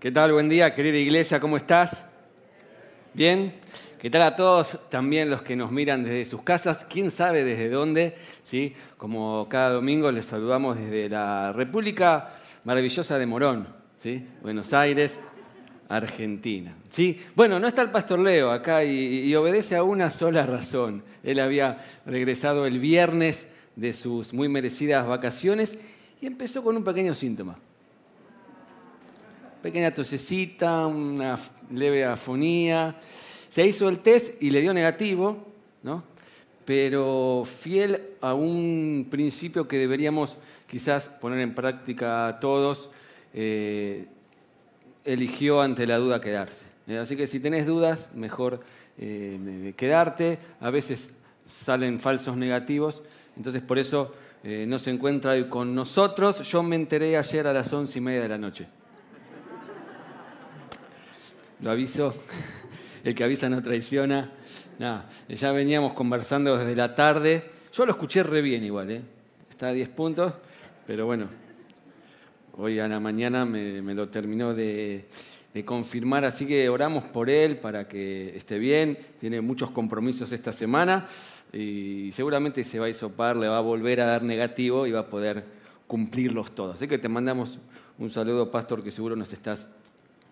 ¿Qué tal? Buen día, querida iglesia, ¿cómo estás? ¿Bien? ¿Qué tal a todos? También los que nos miran desde sus casas, quién sabe desde dónde, ¿sí? Como cada domingo les saludamos desde la República Maravillosa de Morón, ¿sí? Buenos Aires, Argentina. ¿sí? Bueno, no está el pastor Leo acá y, y obedece a una sola razón. Él había regresado el viernes de sus muy merecidas vacaciones y empezó con un pequeño síntoma pequeña tosecita, una leve afonía. Se hizo el test y le dio negativo, ¿no? pero fiel a un principio que deberíamos quizás poner en práctica todos, eh, eligió ante la duda quedarse. ¿eh? Así que si tenés dudas, mejor eh, quedarte. A veces salen falsos negativos, entonces por eso no se encuentra con nosotros. Yo me enteré ayer a las once y media de la noche lo aviso, el que avisa no traiciona. Nada, ya veníamos conversando desde la tarde. Yo lo escuché re bien igual, ¿eh? está a 10 puntos, pero bueno, hoy a la mañana me, lo terminó de, confirmar, así que oramos por él para que esté bien, tiene muchos compromisos esta semana y seguramente se va a hisopar, le va a volver a dar negativo y va a poder cumplirlos todos. Así que te mandamos un saludo, Pastor, que seguro nos estás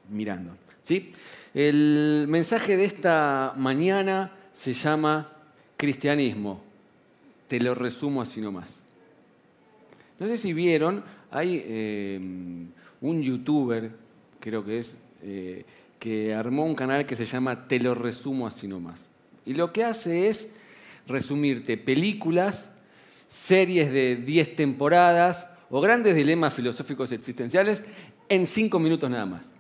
mirando. ¿Sí? El mensaje de esta mañana se llama cristianismo. Te lo resumo así nomás. No sé si vieron, hay eh, un youtuber, creo que es, eh, que armó un canal que se llama Te lo resumo así nomás. Y lo que hace es resumirte películas, series de 10 temporadas o grandes dilemas filosóficos existenciales en 5 minutos nada más.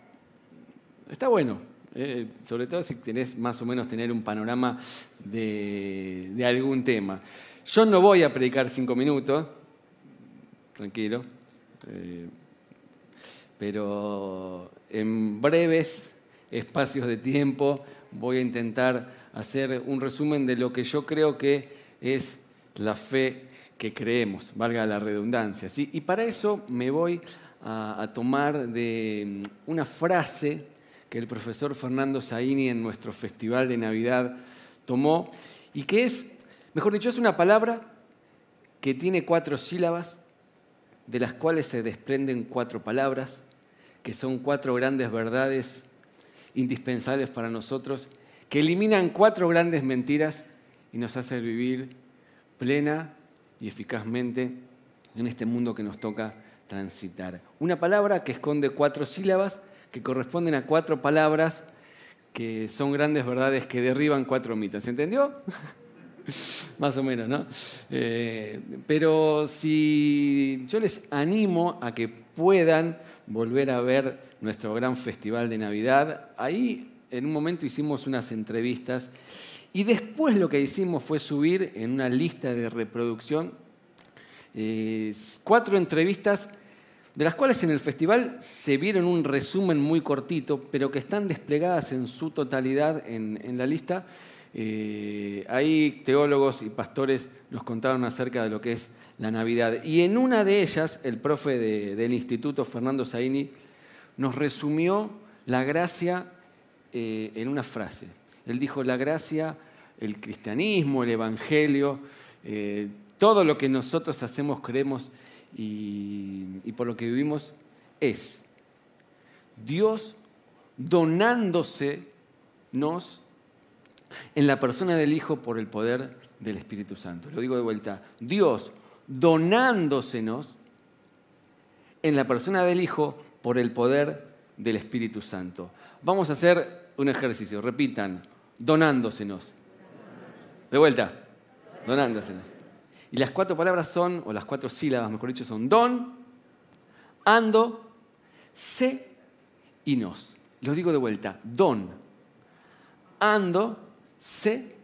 Está bueno, eh, sobre todo si tenés más o menos tener un panorama de, algún tema. Yo no voy a predicar cinco minutos, tranquilo, eh, pero en breves espacios de tiempo voy a intentar hacer un resumen de lo que yo creo que es la fe que creemos, valga la redundancia. Y para eso me voy a tomar de una frase que el profesor Fernando Zaini en nuestro festival de Navidad tomó y que es, mejor dicho, es una palabra que tiene cuatro sílabas, de las cuales se desprenden cuatro palabras, que son cuatro grandes verdades indispensables para nosotros, que eliminan cuatro grandes mentiras y nos hacen vivir plena y eficazmente en este mundo que nos toca transitar. Una palabra que esconde cuatro sílabas, que corresponden a cuatro palabras que son grandes verdades que derriban cuatro mitos. ¿Se entendió? Más o menos, ¿no? Eh, pero si yo les animo a que puedan volver a ver nuestro gran festival de Navidad, ahí en un momento hicimos unas entrevistas y después lo que hicimos fue subir en una lista de reproducción eh, cuatro entrevistas de las cuales en el festival se vieron un resumen muy cortito, pero que están desplegadas en su totalidad en, la lista. Eh, ahí teólogos y pastores nos contaron acerca de lo que es la Navidad. Y en una de ellas, el profe del instituto, Fernando Zaini, nos resumió la gracia eh, en una frase. Él dijo, la gracia, el cristianismo, el evangelio, eh, todo lo que nosotros hacemos, creemos y, por lo que vivimos es Dios donándose nos en la persona del Hijo por el poder del Espíritu Santo. Lo digo de vuelta, Dios donándosenos en la persona del Hijo por el poder del Espíritu Santo. Vamos a hacer un ejercicio, repitan, donándosenos. De vuelta, donándosenos. Y las cuatro palabras son, o las cuatro sílabas, mejor dicho, son don, ando, sé y nos. Los digo de vuelta, don, ando, sé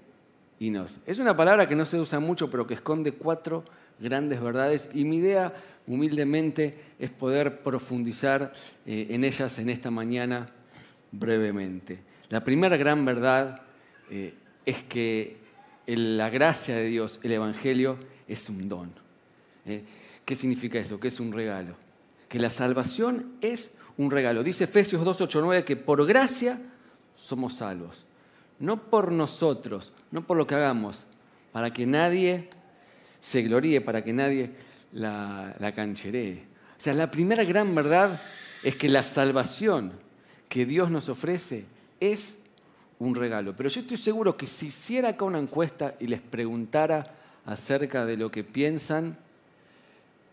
y nos. Es una palabra que no se usa mucho, pero que esconde cuatro grandes verdades y mi idea humildemente es poder profundizar eh, en ellas en esta mañana brevemente. La primera gran verdad eh, es que la gracia de Dios, el Evangelio, es un don. ¿eh? ¿Qué significa eso? Que es un regalo. Que la salvación es un regalo. Dice Efesios 2.8.9 que por gracia somos salvos. No por nosotros, no por lo que hagamos, para que nadie se gloríe, para que nadie la, la cancheree. O sea, la primera gran verdad es que la salvación que Dios nos ofrece es un regalo. Pero yo estoy seguro que si hiciera acá una encuesta y les preguntara acerca de lo que piensan,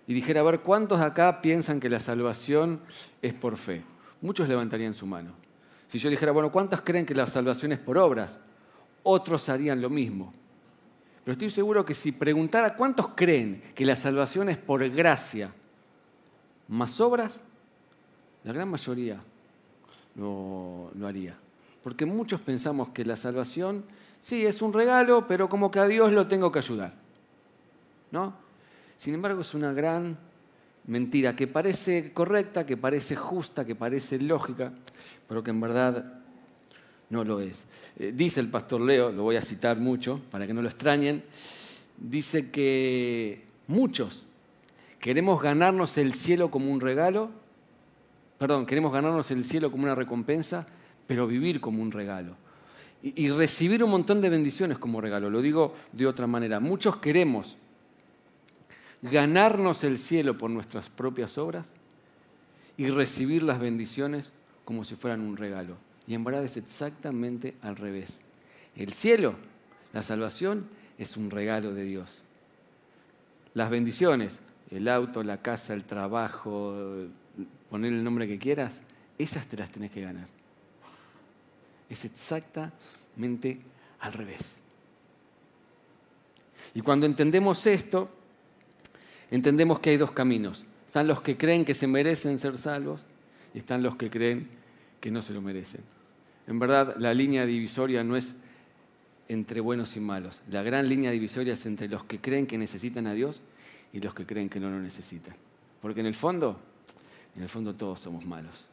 y dijera, a ver, ¿cuántos acá piensan que la salvación es por fe? Muchos levantarían su mano. Si yo dijera, bueno, ¿cuántos creen que la salvación es por obras? Otros harían lo mismo. Pero estoy seguro que si preguntara cuántos creen que la salvación es por gracia más obras, la gran mayoría lo, lo haría. Porque muchos pensamos que la salvación, sí, es un regalo, pero como que a Dios lo tengo que ayudar. ¿No? Sin embargo, es una gran mentira que parece correcta, que parece justa, que parece lógica, pero que en verdad no lo es. Eh, dice el pastor Leo, lo voy a citar mucho para que no lo extrañen, dice que muchos queremos ganarnos el cielo como un regalo, perdón, queremos ganarnos el cielo como una recompensa, pero vivir como un regalo. Y, recibir un montón de bendiciones como regalo. Lo digo de otra manera. Muchos queremos ganarnos el cielo por nuestras propias obras y recibir las bendiciones como si fueran un regalo. Y en verdad es exactamente al revés. El cielo, la salvación, es un regalo de Dios. Las bendiciones, el auto, la casa, el trabajo, poner el nombre que quieras, esas te las tenés que ganar. Es exactamente al revés. Y cuando entendemos esto, entendemos que hay dos caminos. Están los que creen que se merecen ser salvos y están los que creen que no se lo merecen. En verdad, la línea divisoria no es entre buenos y malos. La gran línea divisoria es entre los que creen que necesitan a Dios y los que creen que no lo necesitan. Porque en el fondo, en el fondo todos somos malos.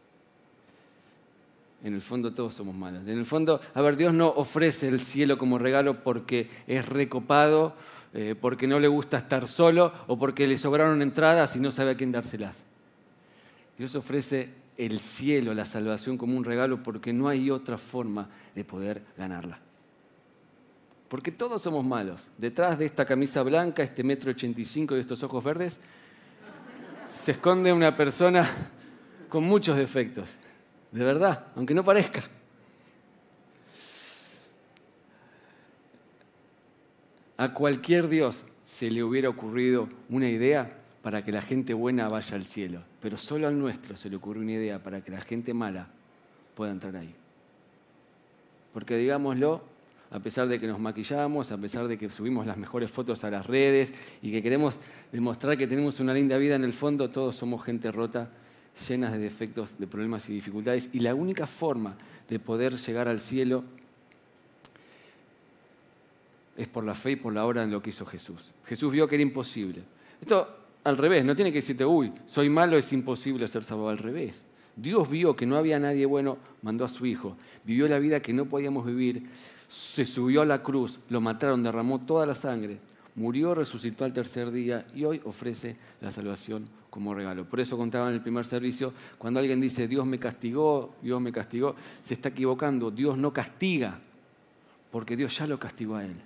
En el fondo todos somos malos. En el fondo, a ver, Dios no ofrece el cielo como regalo porque es recopado eh, porque no le gusta estar solo o porque le sobraron entradas y no sabe a quién dárselas. Dios ofrece el cielo, la salvación como un regalo porque no hay otra forma de poder ganarla. Porque todos somos malos. Detrás de esta camisa blanca, este metro ochenta y cinco y estos ojos verdes, se esconde una persona con muchos defectos. De verdad, aunque no parezca. A cualquier Dios se le hubiera ocurrido una idea para que la gente buena vaya al cielo, pero solo al nuestro se le ocurrió una idea para que la gente mala pueda entrar ahí. Porque digámoslo, a pesar de que nos maquillamos, a pesar de que subimos las mejores fotos a las redes y que queremos demostrar que tenemos una linda vida en el fondo, todos somos gente rota, llenas de defectos, de problemas y dificultades. Y la única forma de poder llegar al cielo es por la fe y por la obra en lo que hizo Jesús. Jesús vio que era imposible. Esto al revés, no tiene que decirte, uy, soy malo, es imposible ser salvado al revés. Dios vio que no había nadie bueno, mandó a su Hijo, vivió la vida que no podíamos vivir, se subió a la cruz, lo mataron, derramó toda la sangre, murió, resucitó al tercer día y hoy ofrece la salvación como regalo. Por eso contaba en el primer servicio, cuando alguien dice, Dios me castigó, Dios me castigó, se está equivocando, Dios no castiga, porque Dios ya lo castigó a él.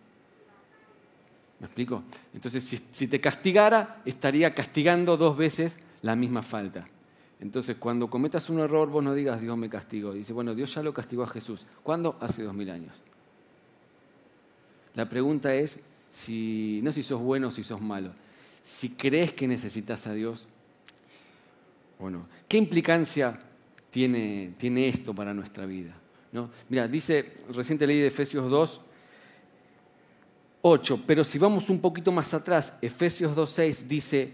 ¿Me explico? Entonces, si, te castigara, estaría castigando dos veces la misma falta. Entonces, cuando cometas un error, vos no digas Dios me castigó. Dice, bueno, Dios ya lo castigó a Jesús. ¿Cuándo? Hace dos mil años. La pregunta es, si, no si sos bueno o si sos malo, si crees que necesitas a Dios o. ¿Qué implicancia tiene, tiene esto para nuestra vida? ¿No? Mira, dice, reciente leí de Efesios 2, 8. Pero si vamos un poquito más atrás, Efesios 2.6 dice,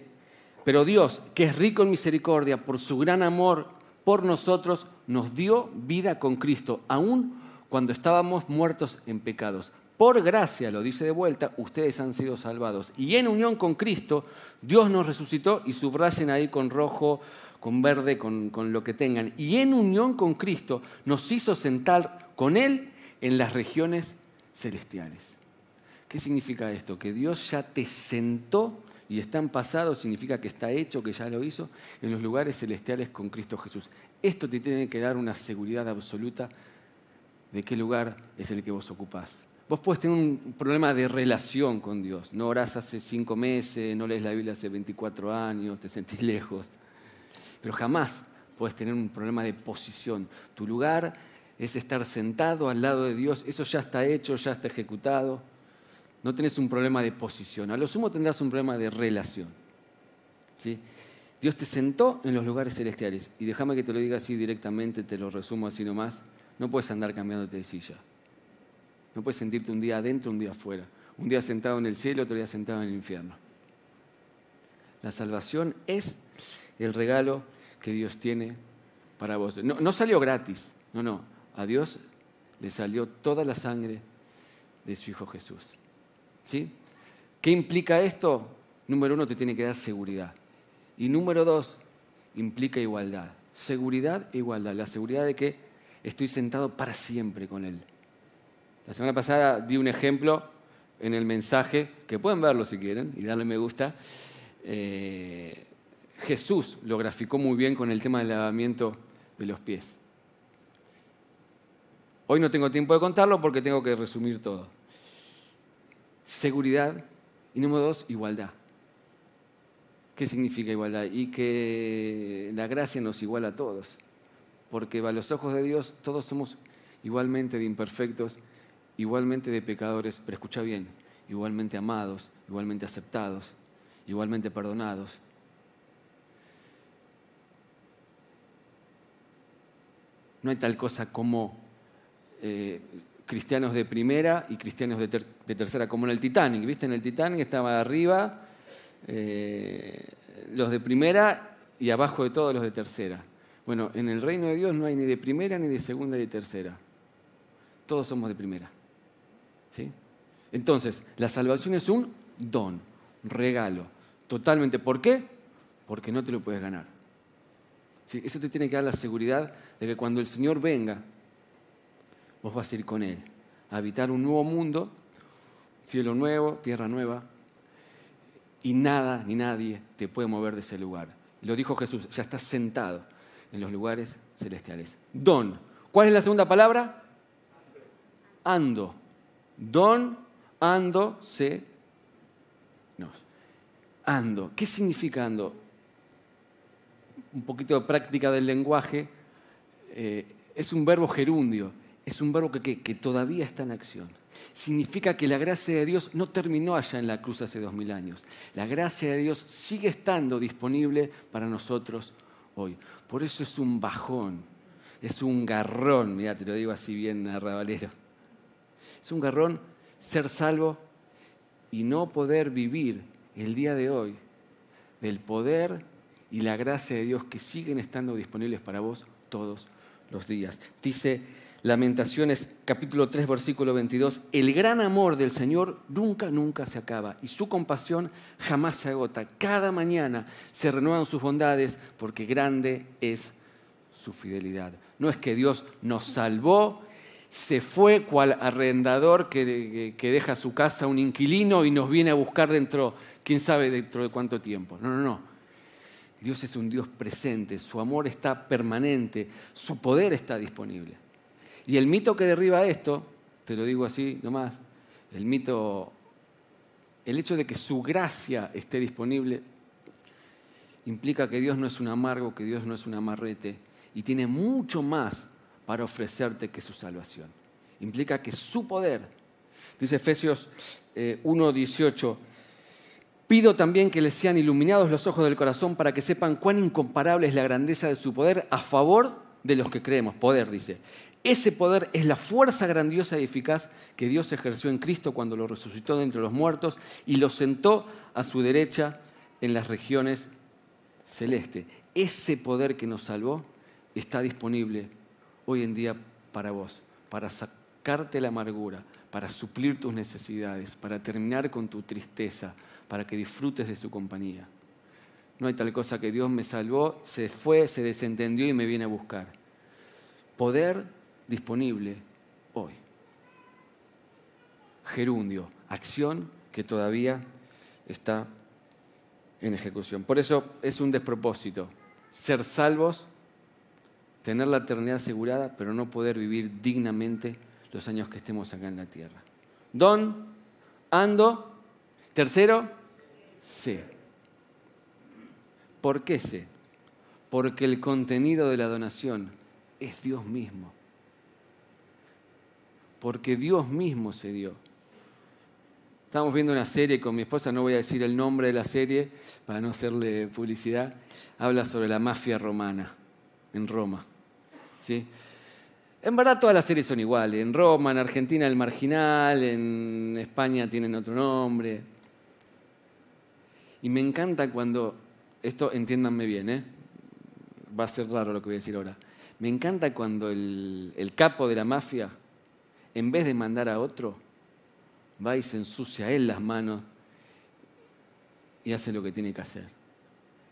pero Dios, que es rico en misericordia, por su gran amor por nosotros, nos dio vida con Cristo, aun cuando estábamos muertos en pecados. Por gracia, lo dice de vuelta, ustedes han sido salvados. Y en unión con Cristo, Dios nos resucitó y subrayen ahí con rojo, con verde, con, con lo que tengan. Y en unión con Cristo nos hizo sentar con Él en las regiones celestiales. ¿Qué significa esto? Que Dios ya te sentó y está en pasado significa que está hecho, que ya lo hizo, en los lugares celestiales con Cristo Jesús. Esto te tiene que dar una seguridad absoluta de qué lugar es el que vos ocupás. Vos puedes tener un problema de relación con Dios. No orás hace cinco meses, no lees la Biblia hace 24 años, te sentís lejos. Pero jamás puedes tener un problema de posición. Tu lugar es estar sentado al lado de Dios. Eso ya está hecho, ya está ejecutado. No tenés un problema de posición. A lo sumo tendrás un problema de relación. Dios te sentó en los lugares celestiales. Y déjame que te lo diga así directamente, te lo resumo así nomás. No puedes andar cambiándote de silla. No puedes sentirte un día adentro, un día afuera. Un día sentado en el cielo, otro día sentado en el infierno. La salvación es el regalo que Dios tiene para vos. No, salió gratis, no, no. A Dios le salió toda la sangre de su Hijo Jesús. ¿Sí? ¿Qué implica esto? Número uno, te tiene que dar seguridad. Y número dos, implica igualdad. Seguridad e igualdad. La seguridad de que estoy sentado para siempre con Él. La semana pasada di un ejemplo en el mensaje, que pueden verlo si quieren y darle me gusta. Eh, Jesús lo graficó muy bien con el tema del lavamiento de los pies. Hoy no tengo tiempo de contarlo porque tengo que resumir todo. Seguridad y número dos, igualdad. ¿Qué significa igualdad? Y que la gracia nos iguala a todos. Porque a los ojos de Dios todos somos igualmente de imperfectos igualmente de pecadores, pero escucha bien, igualmente amados, igualmente aceptados, igualmente perdonados. No hay tal cosa como eh, cristianos de primera y cristianos de, tercera, como en el Titanic. ¿Viste? En el Titanic estaba arriba eh, los de primera y abajo de todos los de tercera. Bueno, en el reino de Dios no hay ni de primera, ni de segunda, ni de tercera. Todos somos de primera. Entonces, la salvación es un don, regalo, totalmente. ¿Por qué? Porque no te lo puedes ganar. Eso te tiene que dar la seguridad de que cuando el Señor venga, vos vas a ir con Él, a habitar un nuevo mundo, cielo nuevo, tierra nueva, y nada ni nadie te puede mover de ese lugar. Lo dijo Jesús, ya estás sentado en los lugares celestiales. Don. ¿Cuál es la segunda palabra? Ando. Don, ando, se, nos. Ando. ¿Qué significa ando? Un poquito de práctica del lenguaje. Eh, es un verbo gerundio, es un verbo que, todavía está en acción. Significa que la gracia de Dios no terminó allá en la cruz hace dos mil años. La gracia de Dios sigue estando disponible para nosotros hoy. Por eso es un bajón, es un garrón, mira, te lo digo así bien arrabalero es un garrón ser salvo y no poder vivir el día de hoy del poder y la gracia de Dios que siguen estando disponibles para vos todos los días. Dice Lamentaciones capítulo 3 versículo 22, el gran amor del Señor nunca, nunca se acaba y su compasión jamás se agota. Cada mañana se renuevan sus bondades porque grande es su fidelidad. No es que Dios nos salvó se fue cual arrendador que, deja su casa un inquilino y nos viene a buscar dentro, quién sabe dentro de cuánto tiempo. No, no, no. Dios es un Dios presente, su amor está permanente, su poder está disponible. Y el mito que derriba esto, te lo digo así nomás, el mito, el hecho de que su gracia esté disponible, implica que Dios no es un amargo, que Dios no es un amarrete, y tiene mucho más para ofrecerte que su salvación. Implica que su poder, dice Efesios 1.18, eh, pido también que les sean iluminados los ojos del corazón para que sepan cuán incomparable es la grandeza de su poder a favor de los que creemos. Poder, dice. Ese poder es la fuerza grandiosa y eficaz que Dios ejerció en Cristo cuando lo resucitó de entre los muertos y lo sentó a su derecha en las regiones celestes. Ese poder que nos salvó está disponible hoy en día para vos, para sacarte la amargura, para suplir tus necesidades, para terminar con tu tristeza, para que disfrutes de su compañía. No hay tal cosa que Dios me salvó, se fue, se desentendió y me viene a buscar. Poder disponible hoy. Gerundio, acción que todavía está en ejecución. Por eso es un despropósito ser salvos, tener la eternidad asegurada, pero no poder vivir dignamente los años que estemos acá en la tierra. Don, ando. Tercero, sé. ¿Por qué sé? Porque el contenido de la donación es Dios mismo. Porque Dios mismo se dio. Estamos viendo una serie con mi esposa, no voy a decir el nombre de la serie para no hacerle publicidad. Habla sobre la mafia romana en Roma. ¿sí? En verdad todas las series son iguales. En Roma, en Argentina el marginal, en España tienen otro nombre. Y me encanta cuando, esto entiéndanme bien, ¿eh? va a ser raro lo que voy a decir ahora. Me encanta cuando el, el capo de la mafia, en vez de mandar a otro, va y se ensucia él las manos y hace lo que tiene que hacer,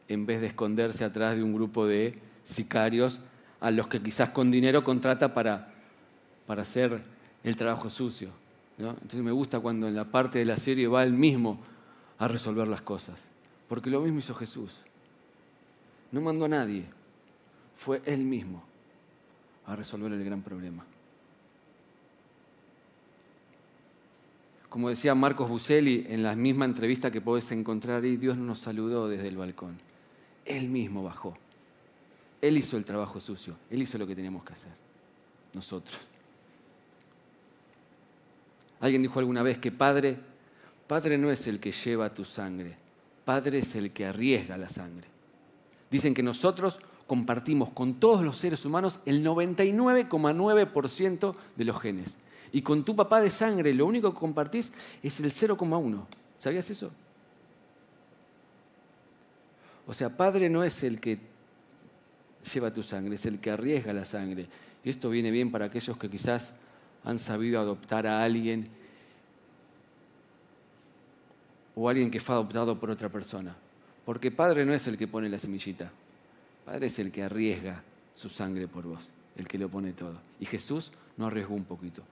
en vez de esconderse atrás de un grupo de sicarios a los que quizás con dinero contrata para, para hacer el trabajo sucio. Entonces me gusta cuando en la parte de la serie va él mismo a resolver las cosas, porque lo mismo hizo Jesús. No mandó a nadie, fue él mismo a resolver el gran problema. Como decía Marcos Buselli en la misma entrevista que podés encontrar ahí, Dios nos saludó desde el balcón. Él mismo bajó. Él hizo el trabajo sucio. Él hizo lo que teníamos que hacer. Nosotros. Alguien dijo alguna vez que Padre, Padre no es el que lleva tu sangre. Padre es el que arriesga la sangre. Dicen que nosotros compartimos con todos los seres humanos el 99,9% de los genes. Y con tu papá de sangre lo único que compartís es el 0,1. ¿Sabías eso? O sea, padre no es el que lleva tu sangre, es el que arriesga la sangre. Y esto viene bien para aquellos que quizás han sabido adoptar a alguien o alguien que fue adoptado por otra persona. Porque padre no es el que pone la semillita, padre es el que arriesga su sangre por vos, el que lo pone todo. Y Jesús no arriesgó un poquito,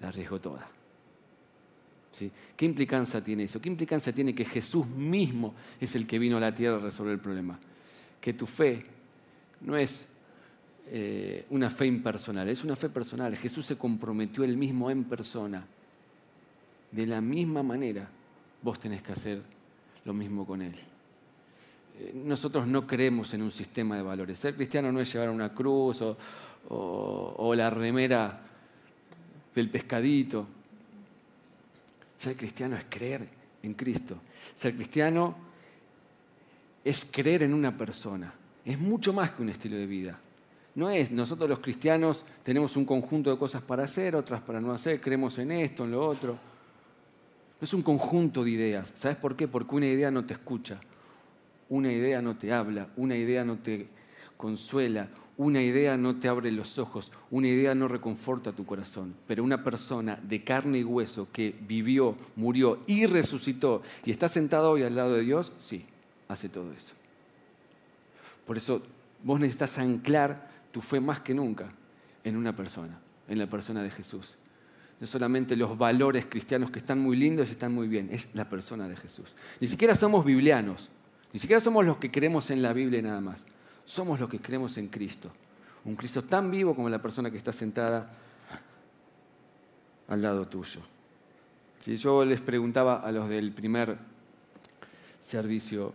la arriesgó toda. ¿Sí? ¿Qué implicancia tiene eso? ¿Qué implicancia tiene que Jesús mismo es el que vino a la tierra a resolver el problema? Que tu fe no es eh, una fe impersonal, es una fe personal. Jesús se comprometió él mismo en persona. De la misma manera, vos tenés que hacer lo mismo con él. Eh, nosotros no creemos en un sistema de valores. Ser cristiano no es llevar una cruz o la remera del pescadito. Ser cristiano es creer en Cristo. Ser cristiano es creer en una persona. Es mucho más que un estilo de vida. No es, nosotros los cristianos tenemos un conjunto de cosas para hacer, otras para no hacer, creemos en esto, en lo otro. Es un conjunto de ideas. ¿Sabes por qué? Porque una idea no te escucha, una idea no te habla, una idea no te consuela, una idea no te abre los ojos, una idea no reconforta tu corazón, pero una persona de carne y hueso que vivió, murió y resucitó y está sentado hoy al lado de Dios, sí, hace todo eso. Por eso vos necesitas anclar tu fe más que nunca en una persona, en la persona de Jesús. No solamente los valores cristianos que están muy lindos y están muy bien, es la persona de Jesús. Ni siquiera somos biblianos, ni siquiera somos los que creemos en la Biblia nada más somos los que creemos en Cristo. Un Cristo tan vivo como la persona que está sentada al lado tuyo. Si yo les preguntaba a los del primer servicio,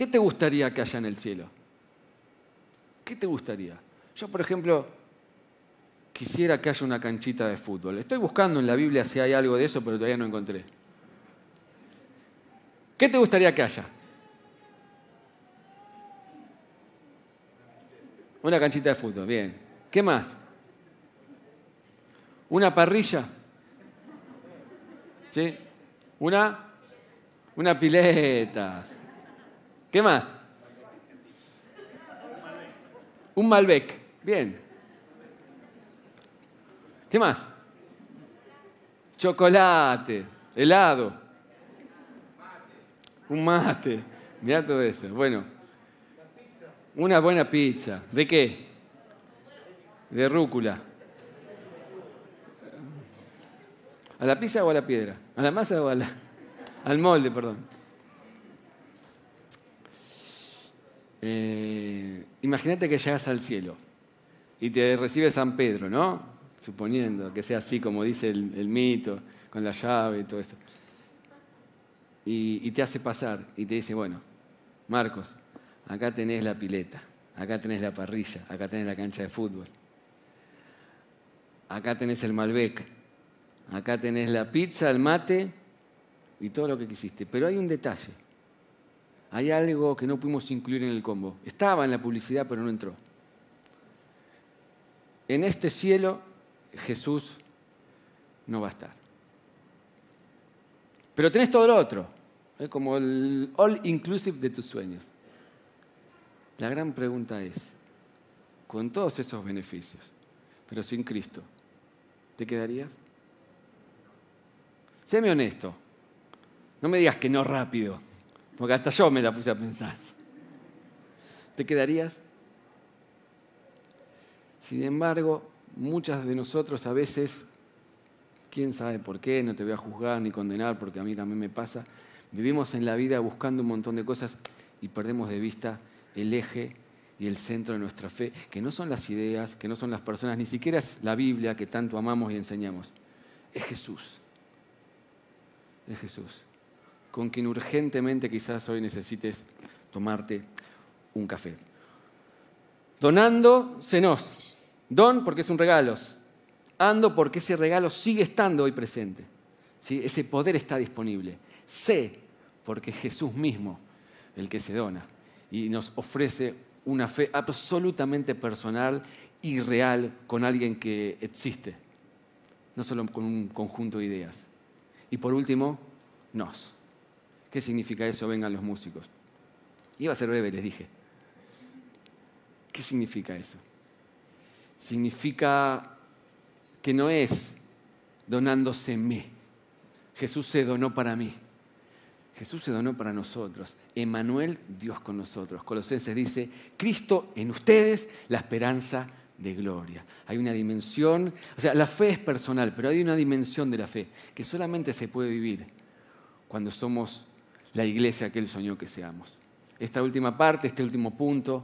¿qué te gustaría que haya en el cielo? ¿Qué te gustaría? Yo, por ejemplo, quisiera que haya una canchita de fútbol. Estoy buscando en la Biblia si hay algo de eso, pero todavía no encontré. ¿Qué te gustaría que haya? Una canchita de fútbol, bien. ¿Qué más? Una parrilla. ¿Sí? Una, una pileta. ¿Qué más? Un Malbec. Bien. ¿Qué más? Chocolate, helado. Un mate. Mira todo eso. Bueno. Una buena pizza. ¿De qué? De rúcula. ¿A la pizza o a la piedra? ¿A la masa o al molde, perdón? Eh, imagínate que llegas al cielo y te recibe San Pedro, ¿no? Suponiendo que sea así como dice el, mito, con la llave y todo eso. y te hace pasar y te dice, bueno, Marcos, acá tenés la pileta, acá tenés la parrilla, acá tenés la cancha de fútbol, acá tenés el Malbec, acá tenés la pizza, el mate y todo lo que quisiste. Pero hay un detalle, hay algo que no pudimos incluir en el combo. Estaba en la publicidad, pero no entró. En este cielo Jesús no va a estar. Pero tenés todo lo otro, como el all inclusive de tus sueños. La gran pregunta es, con todos esos beneficios, pero sin Cristo, ¿te quedarías? Séme honesto. No me digas que no rápido, porque hasta yo me la puse a pensar. ¿Te quedarías? Sin embargo, muchas de nosotros a veces, quién sabe por qué, no te voy a juzgar ni condenar, porque a mí también me pasa, vivimos en la vida buscando un montón de cosas y perdemos de vista el eje y el centro de nuestra fe, que no son las ideas, que no son las personas, ni siquiera es la Biblia que tanto amamos y enseñamos. Es Jesús. Es Jesús. Con quien urgentemente quizás hoy necesites tomarte un café. Donando, senos. Don porque es un regalo. Ando porque ese regalo sigue estando hoy presente. ¿Sí? Ese poder está disponible. Sé porque es Jesús mismo el que se dona y nos ofrece una fe absolutamente personal y real con alguien que existe, no solo con un conjunto de ideas. Y por último, nos. ¿Qué significa eso? Vengan los músicos. Iba a ser breve, les dije. ¿Qué significa eso? Significa que no es donándose mí. Jesús se donó para mí. Jesús se donó para nosotros. Emanuel, Dios con nosotros. Colosenses dice, Cristo en ustedes, la esperanza de gloria. Hay una dimensión, o sea, la fe es personal, pero hay una dimensión de la fe que solamente se puede vivir cuando somos la iglesia que Él soñó que seamos. Esta última parte, este último punto,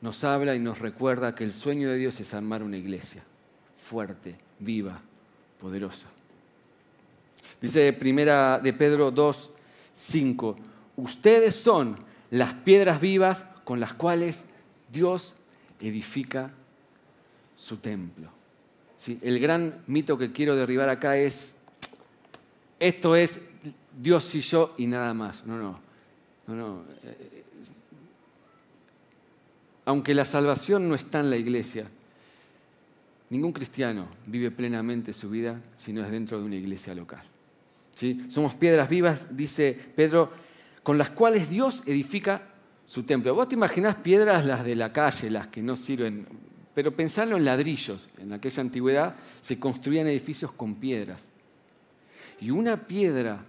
nos habla y nos recuerda que el sueño de Dios es armar una iglesia fuerte, viva, poderosa. Dice primera de Pedro 2, 5, ustedes son las piedras vivas con las cuales Dios edifica su templo. El gran mito que quiero derribar acá es, esto es Dios y yo y nada más. No, no, no, no. Aunque la salvación no está en la iglesia, ningún cristiano vive plenamente su vida si no es dentro de una iglesia local. Somos piedras vivas, dice Pedro, con las cuales Dios edifica su templo. Vos te imaginás piedras las de la calle, las que no sirven, pero pensalo en ladrillos. En aquella antigüedad se construían edificios con piedras. Y una piedra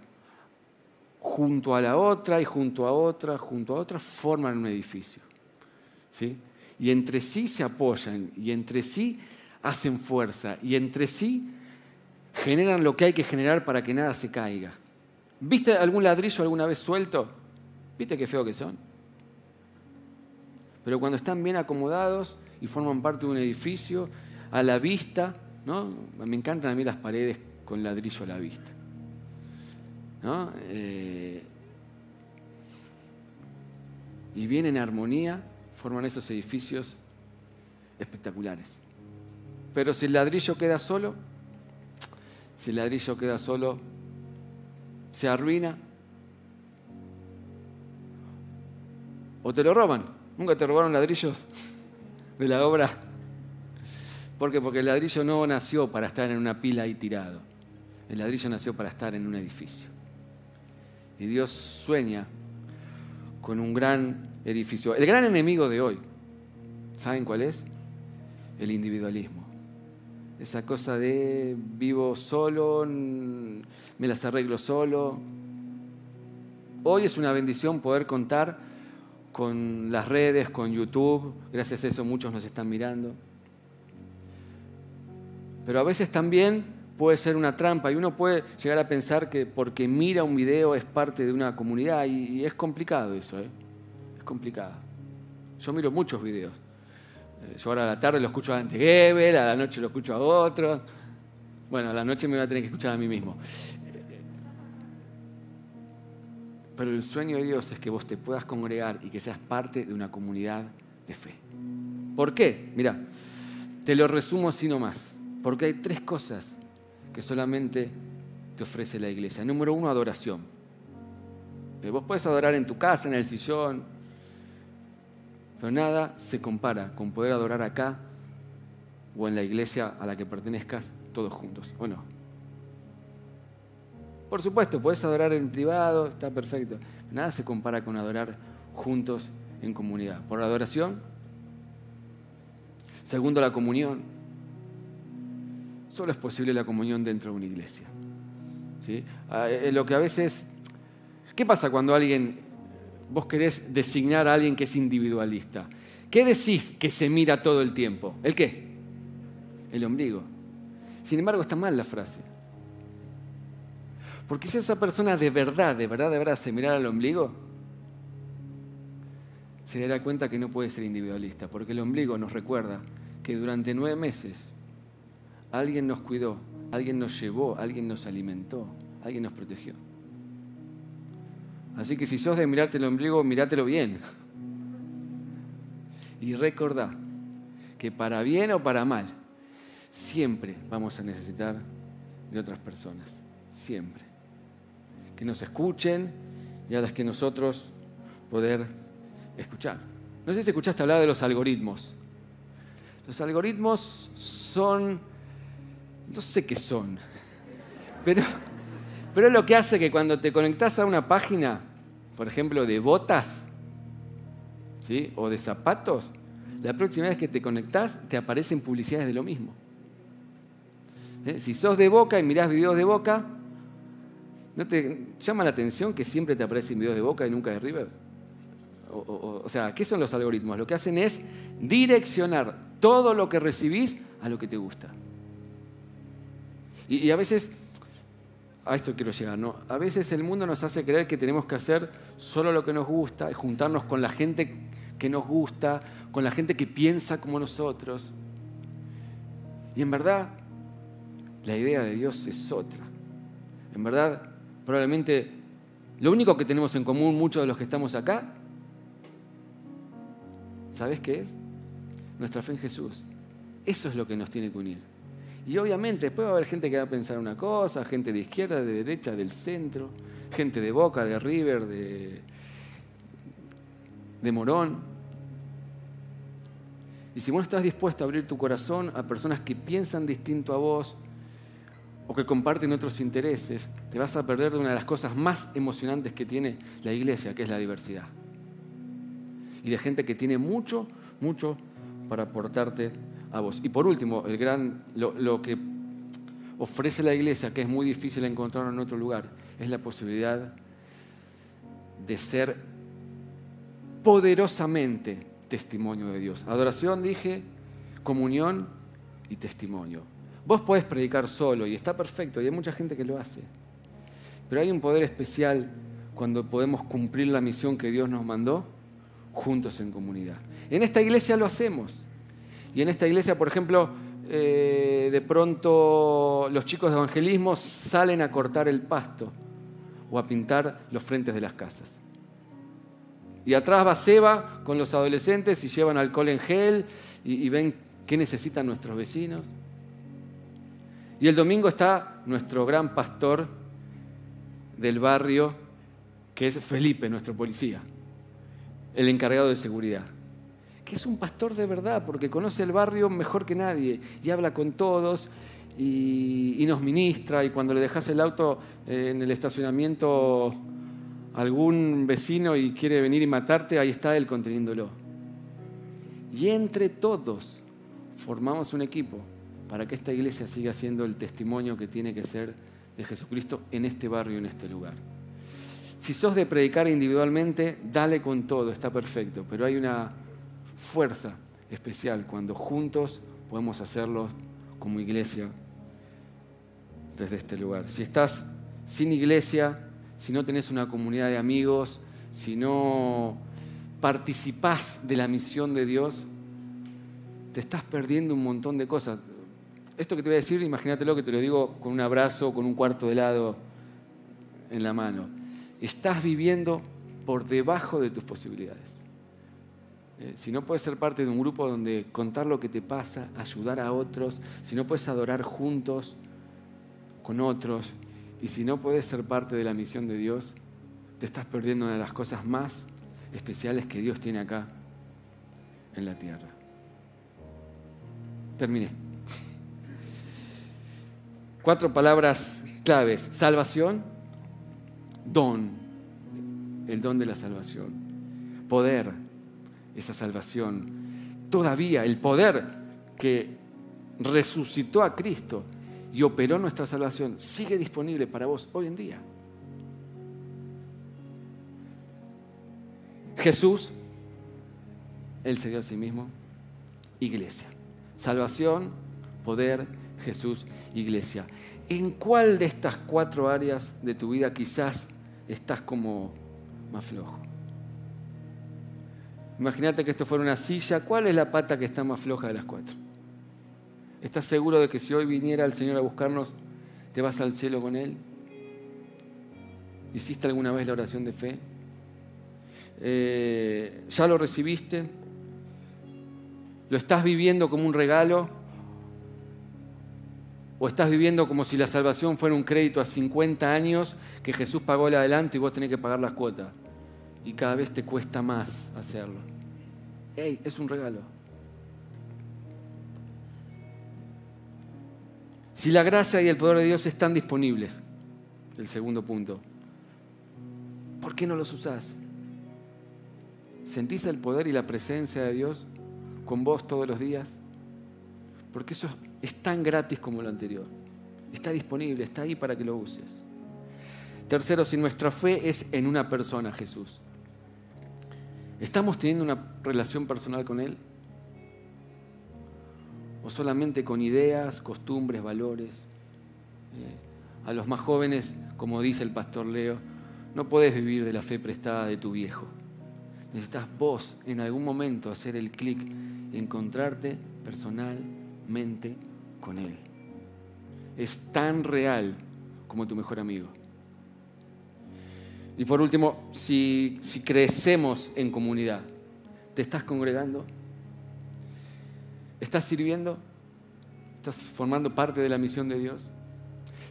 junto a la otra y junto a otra, junto a otra, forman un edificio. ¿sí? Y entre sí se apoyan y entre sí hacen fuerza y entre sí generan lo que hay que generar para que nada se caiga. ¿Viste algún ladrillo alguna vez suelto? ¿Viste qué feo que son? Pero cuando están bien acomodados y forman parte de un edificio, a la vista, ¿no? Me encantan a mí las paredes con ladrillo a la vista. Eh, y bien en armonía, forman esos edificios espectaculares. Pero si el ladrillo queda solo, si el ladrillo queda solo, se arruina o te lo roban. ¿Nunca te robaron ladrillos de la obra? ¿Por qué? Porque el ladrillo no nació para estar en una pila ahí tirado. El ladrillo nació para estar en un edificio. Y Dios sueña con un gran edificio. El gran enemigo de hoy, ¿saben cuál es? El individualismo esa cosa de vivo solo, me las arreglo solo. Hoy es una bendición poder contar con las redes, con YouTube, gracias a eso muchos nos están mirando. Pero a veces también puede ser una trampa y uno puede llegar a pensar que porque mira un video es parte de una comunidad y, es complicado eso. ¿eh? complicada. Yo miro muchos videos. Eh, yo ahora a la tarde lo escucho a Ante Gebel, a la noche lo escucho a otro. Bueno, a la noche me voy a tener que escuchar a mí mismo. Pero el sueño de Dios es que vos te puedas congregar y que seas parte de una comunidad de fe. ¿Por qué? Mira, te lo resumo así nomás. Porque hay tres cosas que solamente te ofrece la iglesia. Número uno, adoración. Vos puedes adorar en tu casa, en el sillón, pero nada se compara con poder adorar acá o en la iglesia a la que pertenezcas todos juntos, ¿o no? Por supuesto, puedes adorar en privado, está perfecto. Nada se compara con adorar juntos en comunidad. Por la adoración. Segundo, la comunión. Solo es posible la comunión dentro de una iglesia. ¿Sí? Ah, eh, lo que a veces... ¿Qué pasa cuando alguien, vos querés designar a alguien que es individualista? ¿Qué decís que se mira todo el tiempo? ¿El qué? El ombligo. Sin embargo, está mal la frase. Porque si esa persona de verdad, de verdad, de verdad se mirara al ombligo, se dará cuenta que no puede ser individualista, porque el ombligo nos recuerda que durante nueve meses alguien nos cuidó, alguien nos llevó, alguien nos alimentó, alguien nos protegió. Así que si sos de mirarte el ombligo, mirátelo bien. Y recordá que para bien o para mal, siempre vamos a necesitar de otras personas. Siempre que nos escuchen y a las que nosotros poder escuchar. No sé si escuchaste hablar de los algoritmos. Los algoritmos son, no sé qué son, pero, pero es lo que hace que cuando te conectas a una página, por ejemplo, de botas ¿sí? o de zapatos, la próxima vez que te conectas te aparecen publicidades de lo mismo. ¿Eh? Si sos de boca y mirás videos de boca, ¿No te llama la atención que siempre te aparecen videos de Boca y nunca de River? O, sea, ¿qué son los algoritmos? Lo que hacen es direccionar todo lo que recibís a lo que te gusta. Y, a veces, a esto quiero llegar, ¿no? A veces el mundo nos hace creer que tenemos que hacer solo lo que nos gusta, juntarnos con la gente que nos gusta, con la gente que piensa como nosotros. Y en verdad, la idea de Dios es otra. En verdad, probablemente lo único que tenemos en común muchos de los que estamos acá, ¿sabes qué es? Nuestra fe en Jesús. Eso es lo que nos tiene que unir. Y obviamente después va a haber gente que va a pensar una cosa, gente de izquierda, de derecha, del centro, gente de Boca, de River, de, de Morón. Y si vos estás dispuesto a abrir tu corazón a personas que piensan distinto a vos, o que comparten otros intereses, te vas a perder de una de las cosas más emocionantes que tiene la iglesia, que es la diversidad. Y de gente que tiene mucho, mucho para aportarte a vos. Y por último, el gran, lo, que ofrece la iglesia, que es muy difícil encontrar en otro lugar, es la posibilidad de ser poderosamente testimonio de Dios. Adoración, dije, comunión y testimonio. Vos podés predicar solo y está perfecto y hay mucha gente que lo hace. Pero hay un poder especial cuando podemos cumplir la misión que Dios nos mandó juntos en comunidad. En esta iglesia lo hacemos. Y en esta iglesia, por ejemplo, eh, de pronto los chicos de evangelismo salen a cortar el pasto o a pintar los frentes de las casas. Y atrás va Seba con los adolescentes y llevan alcohol en gel y, y ven qué necesitan nuestros vecinos. Y el domingo está nuestro gran pastor del barrio, que es Felipe, nuestro policía, el encargado de seguridad, que es un pastor de verdad, porque conoce el barrio mejor que nadie y habla con todos y, nos ministra y cuando le dejas el auto eh, en el estacionamiento a algún vecino y quiere venir y matarte, ahí está él conteniéndolo. Y entre todos formamos un equipo para que esta iglesia siga siendo el testimonio que tiene que ser de Jesucristo en este barrio, en este lugar. Si sos de predicar individualmente, dale con todo, está perfecto, pero hay una fuerza especial cuando juntos podemos hacerlo como iglesia desde este lugar. Si estás sin iglesia, si no tenés una comunidad de amigos, si no participás de la misión de Dios, te estás perdiendo un montón de cosas. Esto que te voy a decir, imagínatelo que te lo digo con un abrazo, con un cuarto de helado en la mano. Estás viviendo por debajo de tus posibilidades. Eh, si no puedes ser parte de un grupo donde contar lo que te pasa, ayudar a otros, si no puedes adorar juntos con otros, y si no puedes ser parte de la misión de Dios, te estás perdiendo una de las cosas más especiales que Dios tiene acá en la tierra. Terminé. Cuatro palabras claves. Salvación, don, el don de la salvación. Poder, esa salvación. Todavía el poder que resucitó a Cristo y operó nuestra salvación sigue disponible para vos hoy en día. Jesús, Él se dio a sí mismo, iglesia. Salvación, poder, Jesús, iglesia. ¿En cuál de estas cuatro áreas de tu vida quizás estás como más flojo? Imagínate que esto fuera una silla, ¿cuál es la pata que está más floja de las cuatro? ¿Estás seguro de que si hoy viniera el Señor a buscarnos, te vas al cielo con Él? ¿Hiciste alguna vez la oración de fe? Eh, ¿Ya lo recibiste? ¿Lo estás viviendo como un regalo? ¿O estás viviendo como si la salvación fuera un crédito a 50 años que Jesús pagó el adelanto y vos tenés que pagar las cuotas? Y cada vez te cuesta más hacerlo. ¡Ey! Es un regalo. Si la gracia y el poder de Dios están disponibles, el segundo punto, ¿por qué no los usás? ¿Sentís el poder y la presencia de Dios con vos todos los días? Porque eso es tan gratis como lo anterior. Está disponible, está ahí para que lo uses. Tercero, si nuestra fe es en una persona, Jesús, ¿estamos teniendo una relación personal con Él? ¿O solamente con ideas, costumbres, valores? Eh, a los más jóvenes, como dice el pastor Leo, no puedes vivir de la fe prestada de tu viejo. Necesitas vos en algún momento hacer el clic y encontrarte personalmente con Él. Es tan real como tu mejor amigo. Y por último, si, crecemos en comunidad, ¿te estás congregando? ¿Estás sirviendo? ¿Estás formando parte de la misión de Dios?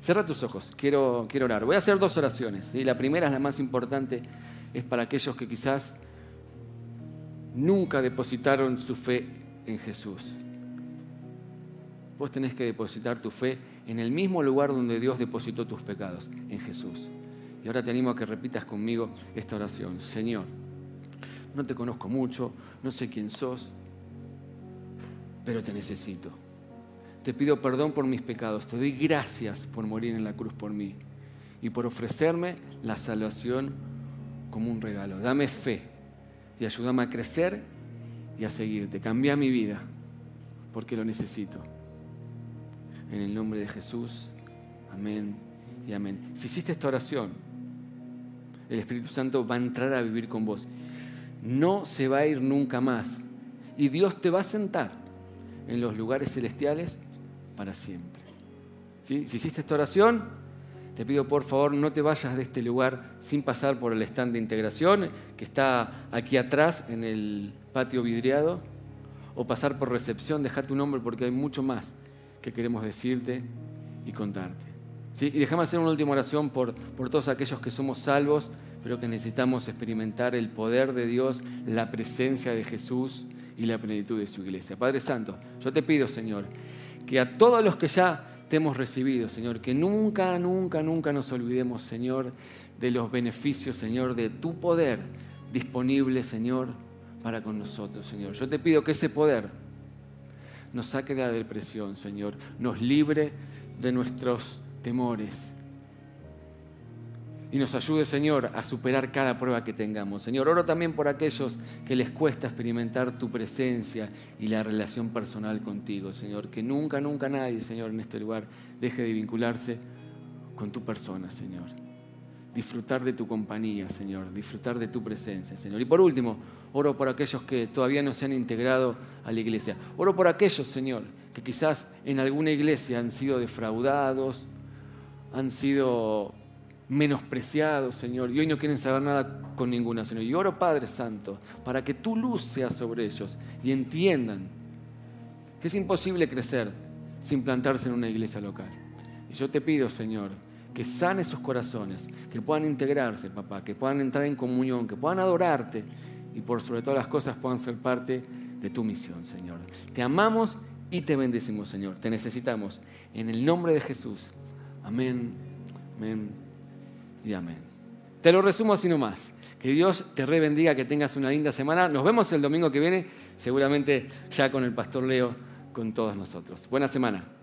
Cierra tus ojos, quiero, quiero orar. Voy a hacer dos oraciones. y La primera es la más importante, es para aquellos que quizás nunca depositaron su fe en Jesús. Vos tenés que depositar tu fe en el mismo lugar donde Dios depositó tus pecados, en Jesús. Y ahora te animo a que repitas conmigo esta oración. Señor, no te conozco mucho, no sé quién sos, pero te necesito. Te pido perdón por mis pecados, te doy gracias por morir en la cruz por mí y por ofrecerme la salvación como un regalo. Dame fe y ayúdame a crecer y a seguirte. Cambia mi vida porque lo necesito. En el nombre de Jesús, amén y amén. Si hiciste esta oración, el Espíritu Santo va a entrar a vivir con vos. No se va a ir nunca más. Y Dios te va a sentar en los lugares celestiales para siempre. Si hiciste esta oración, te pido por favor no te vayas de este lugar sin pasar por el stand de integración que está aquí atrás en el patio vidriado o pasar por recepción, dejar tu nombre porque hay mucho más que queremos decirte y contarte. Y déjame hacer una última oración por, por todos aquellos que somos salvos, pero que necesitamos experimentar el poder de Dios, la presencia de Jesús y la plenitud de su iglesia. Padre Santo, yo te pido, Señor, que a todos los que ya te hemos recibido, Señor. Que nunca, nunca, nunca nos olvidemos, Señor, de los beneficios, Señor, de tu poder disponible, Señor, para con nosotros, Señor. Yo te pido que ese poder nos saque de la depresión, Señor, nos libre de nuestros temores, y nos ayude, Señor, a superar cada prueba que tengamos. Señor, oro también por aquellos que les cuesta experimentar tu presencia y la relación personal contigo, Señor. Que nunca, nunca nadie, Señor, en este lugar deje de vincularse con tu persona, Señor. disfrutar de tu compañía, Señor, disfrutar de tu presencia, Señor. Y por último, oro por aquellos que todavía no se han integrado a la iglesia. Oro por aquellos, Señor, que quizás en alguna iglesia han sido defraudados, han sido menospreciados, Señor, y hoy no quieren saber nada con ninguna, Señor. Y oro, Padre Santo, para que tu luz sea sobre ellos y entiendan que es imposible crecer sin plantarse en una iglesia local. Y yo te pido, Señor, que sane sus corazones, que puedan integrarse, papá, que puedan entrar en comunión, que puedan adorarte y por sobre todas las cosas puedan ser parte de tu misión, Señor. Te amamos y te bendecimos, Señor. Te necesitamos. En el nombre de Jesús. Amén, amén y amén. Te lo resumo así nomás. Que Dios te rebendiga, que tengas una linda semana. Nos vemos el domingo que viene, seguramente ya con el pastor Leo, con todos nosotros. Buena semana.